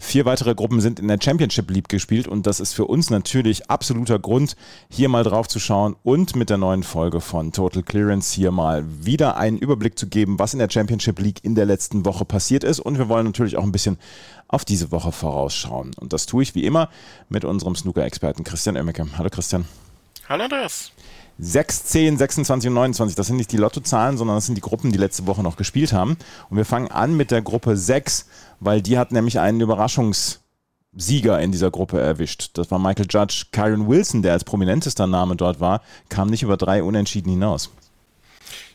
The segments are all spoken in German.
Vier weitere Gruppen sind in der Championship League gespielt und das ist für uns natürlich absoluter Grund, hier mal drauf zu schauen und mit der neuen Folge von Total Clearance hier mal wieder einen Überblick zu geben, was in der Championship League in der letzten Woche passiert ist. Und wir wollen natürlich auch ein bisschen auf diese Woche vorausschauen. Und das tue ich wie immer mit unserem Snooker-Experten Christian Oemmeke. Hallo Christian. Hallo Andreas. 6, 10, 26 und 29, das sind nicht die Lottozahlen, sondern das sind die Gruppen, die letzte Woche noch gespielt haben. Und wir fangen an mit der Gruppe 6, weil die hat nämlich einen Überraschungssieger in dieser Gruppe erwischt. Das war Michael Judge. Kyron Wilson, der als prominentester Name dort war, kam nicht über drei Unentschieden hinaus.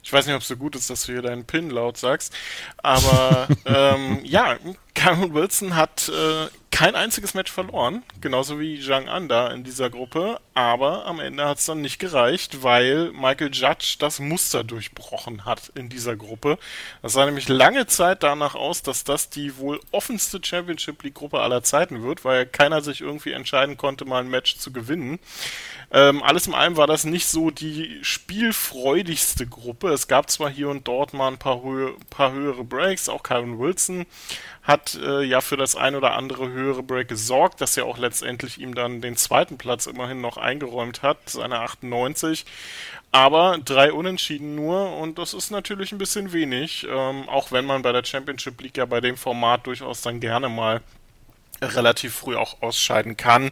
Ich weiß nicht, ob es so gut ist, dass du hier deinen Pin laut sagst, aber ähm, ja, Kyron Wilson hat äh, kein einziges Match verloren, genauso wie Zhang Anda in dieser Gruppe, aber am Ende hat es dann nicht gereicht, weil Michael Judge das Muster durchbrochen hat in dieser Gruppe. Das sah nämlich lange Zeit danach aus, dass das die wohl offenste Championship League Gruppe aller Zeiten wird, weil keiner sich irgendwie entscheiden konnte, mal ein Match zu gewinnen. Ähm, alles in allem war das nicht so die spielfreudigste Gruppe. Es gab zwar hier und dort mal ein paar, Höhe, paar höhere Breaks, auch Kyron Wilson hat äh, ja für das ein oder andere höhere Break gesorgt, dass er auch letztendlich ihm dann den zweiten Platz immerhin noch eingeräumt hat, seine 98. Aber drei Unentschieden nur und das ist natürlich ein bisschen wenig, ähm, auch wenn man bei der Championship League ja bei dem Format durchaus dann gerne mal relativ früh auch ausscheiden kann.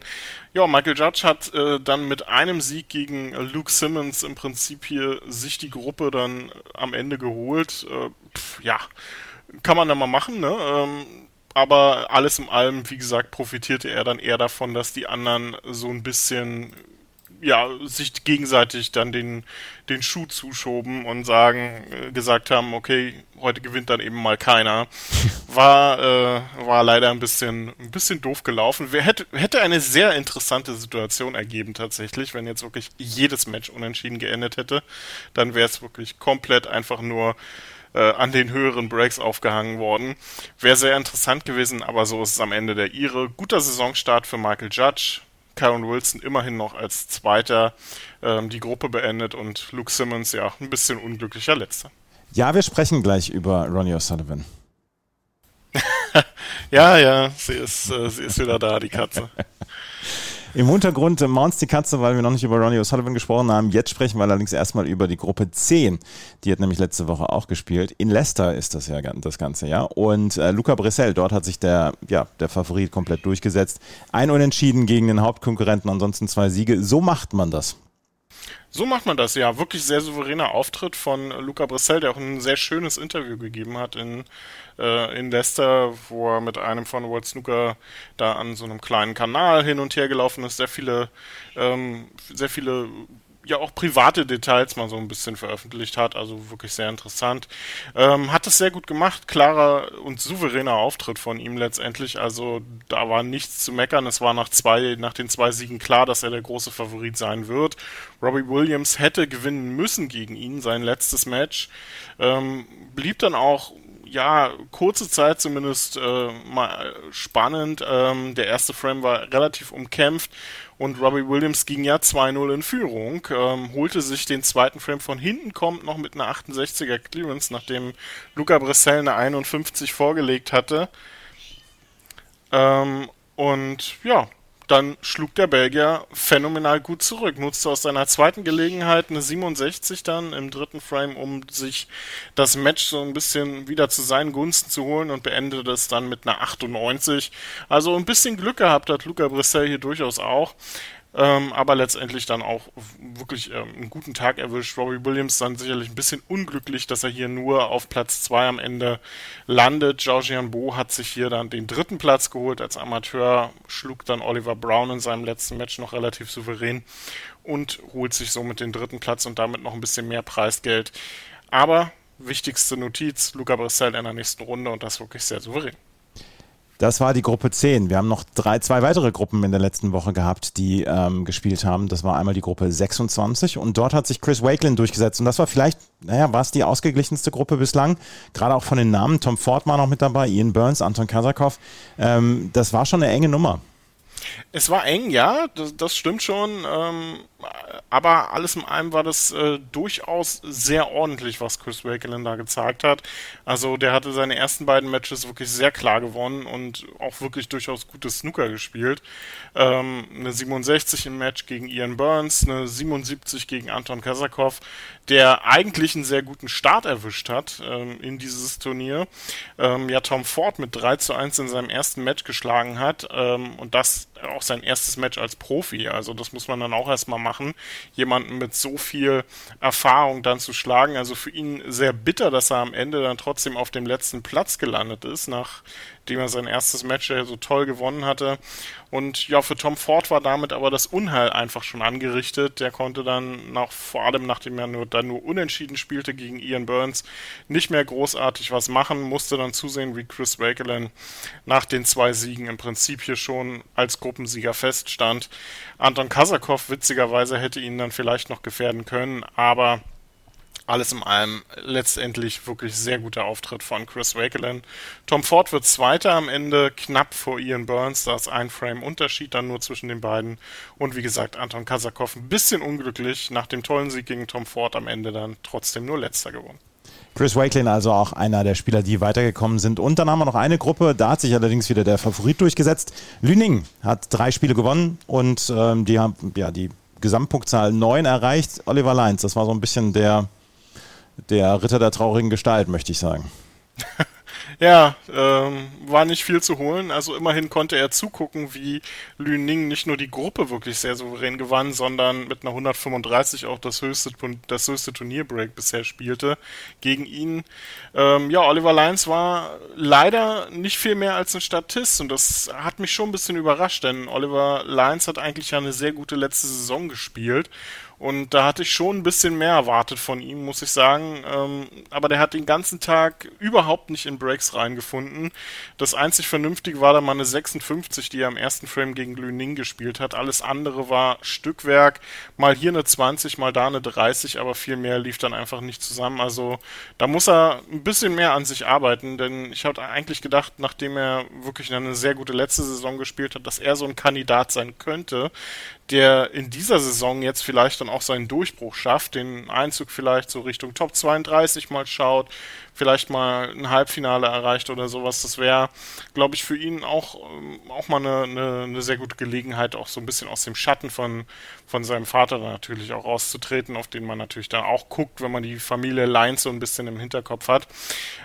Ja, Michael Judge hat äh, dann mit einem Sieg gegen Luke Simmons im Prinzip hier sich die Gruppe dann am Ende geholt. Äh, pf, ja, kann man dann mal machen, ne? Ähm, aber alles in allem, wie gesagt, profitierte er dann eher davon, dass die anderen so ein bisschen ja, sich gegenseitig dann den, den Schuh zuschoben und sagen, äh, gesagt haben, okay, heute gewinnt dann eben mal keiner. War, äh, war leider ein bisschen, ein bisschen doof gelaufen. Wer hätte, hätte eine sehr interessante Situation ergeben tatsächlich, wenn jetzt wirklich jedes Match unentschieden geendet hätte. Dann wäre es wirklich komplett einfach nur äh, an den höheren Breaks aufgehangen worden. Wäre sehr interessant gewesen, aber so ist es am Ende der Ire. Guter Saisonstart für Michael Judge. Karen Wilson immerhin noch als Zweiter ähm, die Gruppe beendet und Luke Simmons ja ein bisschen unglücklicher Letzter. Ja, wir sprechen gleich über Ronnie O'Sullivan. ja, ja, sie ist, äh, sie ist wieder da, die Katze. Im Hintergrund Mounts die Katze, weil wir noch nicht über Ronnie O'Sullivan gesprochen haben. Jetzt sprechen wir allerdings erstmal über die Gruppe 10. Die hat nämlich letzte Woche auch gespielt. In Leicester ist das ja das Ganze, ja. Und äh, Luca Brissell, dort hat sich der, ja, der Favorit komplett durchgesetzt. Ein Unentschieden gegen den Hauptkonkurrenten, ansonsten zwei Siege. So macht man das. So macht man das, ja. Wirklich sehr souveräner Auftritt von Luca Brissell, der auch ein sehr schönes Interview gegeben hat in, äh, in Leicester, wo er mit einem von World Snooker da an so einem kleinen Kanal hin und her gelaufen ist, sehr viele, ähm, sehr viele ja auch private Details mal so ein bisschen veröffentlicht hat, also wirklich sehr interessant. Ähm, hat es sehr gut gemacht, klarer und souveräner Auftritt von ihm letztendlich, also da war nichts zu meckern, es war nach zwei, nach den zwei Siegen klar, dass er der große Favorit sein wird. Robbie Williams hätte gewinnen müssen gegen ihn, sein letztes Match, ähm, blieb dann auch ja, kurze Zeit zumindest äh, mal spannend. Ähm, der erste Frame war relativ umkämpft und Robbie Williams ging ja 2-0 in Führung, ähm, holte sich den zweiten Frame von hinten, kommt noch mit einer 68er Clearance, nachdem Luca Bressel eine 51 vorgelegt hatte. Ähm, und ja, dann schlug der Belgier phänomenal gut zurück, nutzte aus seiner zweiten Gelegenheit eine 67 dann im dritten Frame, um sich das Match so ein bisschen wieder zu seinen Gunsten zu holen und beendete es dann mit einer 98. Also ein bisschen Glück gehabt hat Luca Brissell hier durchaus auch. Ähm, aber letztendlich dann auch wirklich ähm, einen guten Tag erwischt. Robbie Williams dann sicherlich ein bisschen unglücklich, dass er hier nur auf Platz 2 am Ende landet. Georgian Bo hat sich hier dann den dritten Platz geholt als Amateur, schlug dann Oliver Brown in seinem letzten Match noch relativ souverän und holt sich somit den dritten Platz und damit noch ein bisschen mehr Preisgeld. Aber wichtigste Notiz, Luca Brissell in der nächsten Runde und das wirklich sehr souverän. Das war die Gruppe 10. Wir haben noch drei, zwei weitere Gruppen in der letzten Woche gehabt, die ähm, gespielt haben. Das war einmal die Gruppe 26 und dort hat sich Chris Wakelin durchgesetzt. Und das war vielleicht, naja, war es die ausgeglichenste Gruppe bislang. Gerade auch von den Namen. Tom Ford war noch mit dabei, Ian Burns, Anton Kazakov. Ähm, das war schon eine enge Nummer. Es war eng, ja, das, das stimmt schon. Ähm, aber alles in allem war das äh, durchaus sehr ordentlich, was Chris Wakelin da gezeigt hat. Also der hatte seine ersten beiden Matches wirklich sehr klar gewonnen und auch wirklich durchaus gutes Snooker gespielt. Ähm, eine 67 im Match gegen Ian Burns, eine 77 gegen Anton Kazakov, der eigentlich einen sehr guten Start erwischt hat ähm, in dieses Turnier. Ähm, ja, Tom Ford mit 3 zu 1 in seinem ersten Match geschlagen hat ähm, und das auch sein erstes Match als Profi. Also das muss man dann auch erstmal machen, jemanden mit so viel Erfahrung dann zu schlagen. Also für ihn sehr bitter, dass er am Ende dann trotzdem auf dem letzten Platz gelandet ist, nach dem er sein erstes Match ja so toll gewonnen hatte. Und ja, für Tom Ford war damit aber das Unheil einfach schon angerichtet. Der konnte dann nach, vor allem nachdem er nur, dann nur unentschieden spielte gegen Ian Burns, nicht mehr großartig was machen, musste dann zusehen, wie Chris Wakelin nach den zwei Siegen im Prinzip hier schon als Gruppensieger feststand. Anton Kasakov witzigerweise hätte ihn dann vielleicht noch gefährden können, aber alles in allem letztendlich wirklich sehr guter Auftritt von Chris Wakelin. Tom Ford wird Zweiter am Ende, knapp vor Ian Burns, da ist ein Frame Unterschied dann nur zwischen den beiden. Und wie gesagt, Anton Kasakov ein bisschen unglücklich, nach dem tollen Sieg gegen Tom Ford am Ende dann trotzdem nur Letzter geworden. Chris Wakelin also auch einer der Spieler, die weitergekommen sind. Und dann haben wir noch eine Gruppe, da hat sich allerdings wieder der Favorit durchgesetzt. Lüning hat drei Spiele gewonnen und ähm, die haben ja die Gesamtpunktzahl neun erreicht. Oliver Leins, das war so ein bisschen der der Ritter der traurigen Gestalt, möchte ich sagen. Ja, ähm, war nicht viel zu holen. Also immerhin konnte er zugucken, wie Lü Ning nicht nur die Gruppe wirklich sehr souverän gewann, sondern mit einer 135 auch das höchste, das höchste Turnierbreak bisher spielte gegen ihn. Ähm, ja, Oliver Lyons war leider nicht viel mehr als ein Statist und das hat mich schon ein bisschen überrascht, denn Oliver Lyons hat eigentlich ja eine sehr gute letzte Saison gespielt und da hatte ich schon ein bisschen mehr erwartet von ihm, muss ich sagen. Ähm, aber der hat den ganzen Tag überhaupt nicht in Breaks reingefunden. Das einzig Vernünftige war da mal eine 56, die er im ersten Frame gegen Lüning gespielt hat. Alles andere war Stückwerk. Mal hier eine 20, mal da eine 30, aber viel mehr lief dann einfach nicht zusammen. Also da muss er ein bisschen mehr an sich arbeiten, denn ich hatte eigentlich gedacht, nachdem er wirklich eine sehr gute letzte Saison gespielt hat, dass er so ein Kandidat sein könnte, der in dieser Saison jetzt vielleicht dann auch seinen Durchbruch schafft, den Einzug vielleicht so Richtung Top 32 mal schaut, vielleicht mal ein Halbfinale erreicht oder sowas. Das wäre, glaube ich, für ihn auch, ähm, auch mal eine, eine, eine, sehr gute Gelegenheit, auch so ein bisschen aus dem Schatten von, von seinem Vater natürlich auch rauszutreten, auf den man natürlich dann auch guckt, wenn man die Familie Lines so ein bisschen im Hinterkopf hat.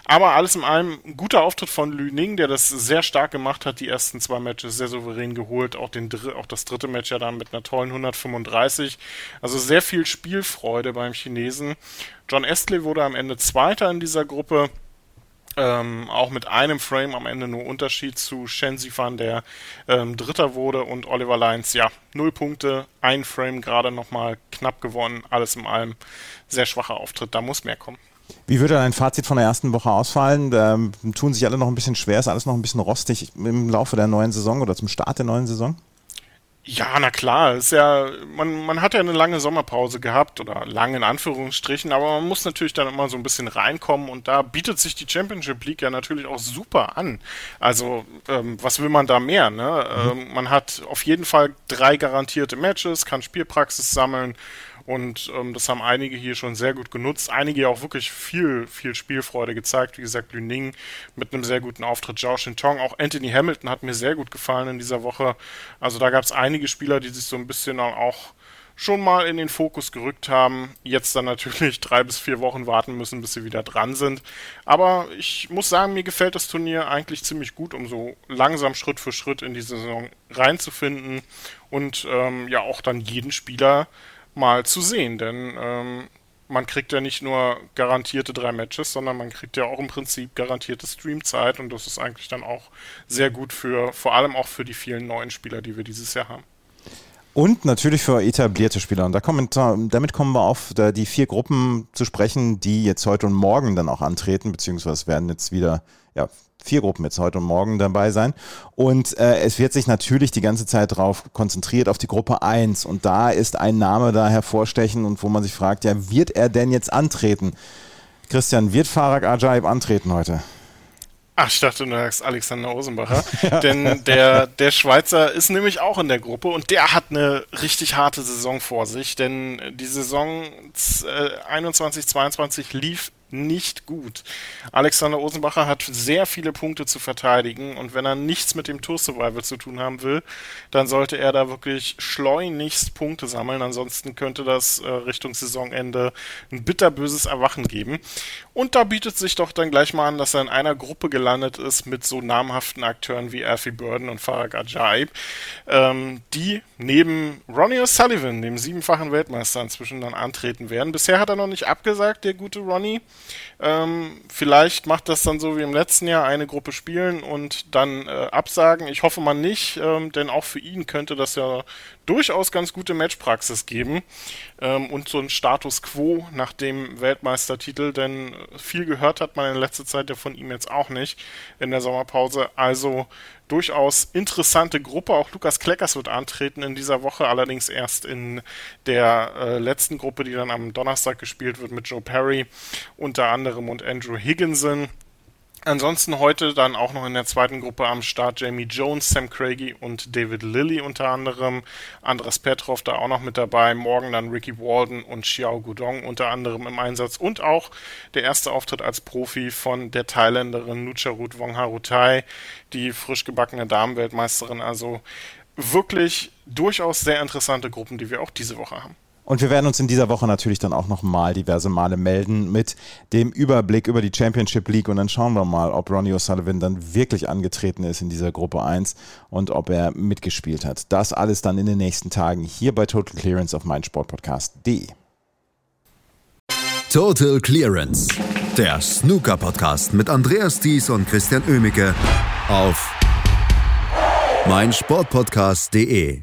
Aber alles in allem ein guter Auftritt von Lü Ning, der das sehr stark gemacht hat, die ersten zwei Matches sehr souverän geholt, auch, den, auch das dritte Match ja dann mit einer tollen 135. Also sehr viel Spielfreude beim Chinesen. John Estley wurde am Ende Zweiter in dieser Gruppe. Ähm, auch mit einem Frame am Ende nur Unterschied zu Shen Zifan, der ähm, Dritter wurde und Oliver Lyons, ja, null Punkte, ein Frame gerade nochmal knapp gewonnen, alles in allem sehr schwacher Auftritt, da muss mehr kommen. Wie würde dein Fazit von der ersten Woche ausfallen? Da tun sich alle noch ein bisschen schwer, ist alles noch ein bisschen rostig im Laufe der neuen Saison oder zum Start der neuen Saison? Ja, na klar, ist ja, man, man hat ja eine lange Sommerpause gehabt oder lange in Anführungsstrichen, aber man muss natürlich dann immer so ein bisschen reinkommen und da bietet sich die Championship League ja natürlich auch super an. Also, ähm, was will man da mehr, ne? Mhm. Ähm, man hat auf jeden Fall drei garantierte Matches, kann Spielpraxis sammeln und ähm, das haben einige hier schon sehr gut genutzt. Einige auch wirklich viel, viel Spielfreude gezeigt. Wie gesagt, Lüning mit einem sehr guten Auftritt. Zhao Shintong, auch Anthony Hamilton hat mir sehr gut gefallen in dieser Woche. Also da gab es einige Spieler, die sich so ein bisschen auch schon mal in den Fokus gerückt haben. Jetzt dann natürlich drei bis vier Wochen warten müssen, bis sie wieder dran sind. Aber ich muss sagen, mir gefällt das Turnier eigentlich ziemlich gut, um so langsam Schritt für Schritt in die Saison reinzufinden und ähm, ja auch dann jeden Spieler mal zu sehen, denn ähm, man kriegt ja nicht nur garantierte drei Matches, sondern man kriegt ja auch im Prinzip garantierte Streamzeit und das ist eigentlich dann auch sehr gut für, vor allem auch für die vielen neuen Spieler, die wir dieses Jahr haben. Und natürlich für etablierte Spieler. Und da kommen, damit kommen wir auf die vier Gruppen zu sprechen, die jetzt heute und morgen dann auch antreten, beziehungsweise werden jetzt wieder ja, vier Gruppen jetzt heute und morgen dabei sein. Und äh, es wird sich natürlich die ganze Zeit darauf konzentriert, auf die Gruppe 1. Und da ist ein Name da hervorstechen und wo man sich fragt, ja, wird er denn jetzt antreten? Christian, wird Farag Ajaib antreten heute? Ach, ich dachte, du sagst Alexander Osenbacher. ja. Denn der, der Schweizer ist nämlich auch in der Gruppe und der hat eine richtig harte Saison vor sich. Denn die Saison 21, 22 lief nicht gut. Alexander Osenbacher hat sehr viele Punkte zu verteidigen und wenn er nichts mit dem Tour Survival zu tun haben will, dann sollte er da wirklich schleunigst Punkte sammeln. Ansonsten könnte das äh, Richtung Saisonende ein bitterböses Erwachen geben. Und da bietet sich doch dann gleich mal an, dass er in einer Gruppe gelandet ist mit so namhaften Akteuren wie Alfie Burden und Farag Ajaib, ähm, die neben Ronnie O'Sullivan, dem siebenfachen Weltmeister, inzwischen dann antreten werden. Bisher hat er noch nicht abgesagt, der gute Ronnie. Ähm, vielleicht macht das dann so wie im letzten Jahr eine Gruppe spielen und dann äh, absagen. Ich hoffe mal nicht, ähm, denn auch für ihn könnte das ja durchaus ganz gute Matchpraxis geben ähm, und so ein Status quo nach dem Weltmeistertitel, denn viel gehört hat man in letzter Zeit ja von ihm jetzt auch nicht in der Sommerpause. Also durchaus interessante Gruppe. Auch Lukas Kleckers wird antreten in dieser Woche, allerdings erst in der äh, letzten Gruppe, die dann am Donnerstag gespielt wird mit Joe Perry unter anderem und Andrew Higginson. Ansonsten heute dann auch noch in der zweiten Gruppe am Start Jamie Jones, Sam Craigie und David Lilly unter anderem. Andras Petrov da auch noch mit dabei. Morgen dann Ricky Walden und Xiao Gudong unter anderem im Einsatz. Und auch der erste Auftritt als Profi von der Thailänderin Nucharut Wongharutai, die frisch gebackene Damenweltmeisterin. Also wirklich durchaus sehr interessante Gruppen, die wir auch diese Woche haben. Und wir werden uns in dieser Woche natürlich dann auch nochmal diverse Male melden mit dem Überblick über die Championship League und dann schauen wir mal, ob Ronnie O'Sullivan dann wirklich angetreten ist in dieser Gruppe 1 und ob er mitgespielt hat. Das alles dann in den nächsten Tagen hier bei Total Clearance auf meinsportpodcast.de. Total Clearance, der Snooker-Podcast mit Andreas Thies und Christian Oemicke auf meinsportpodcast.de.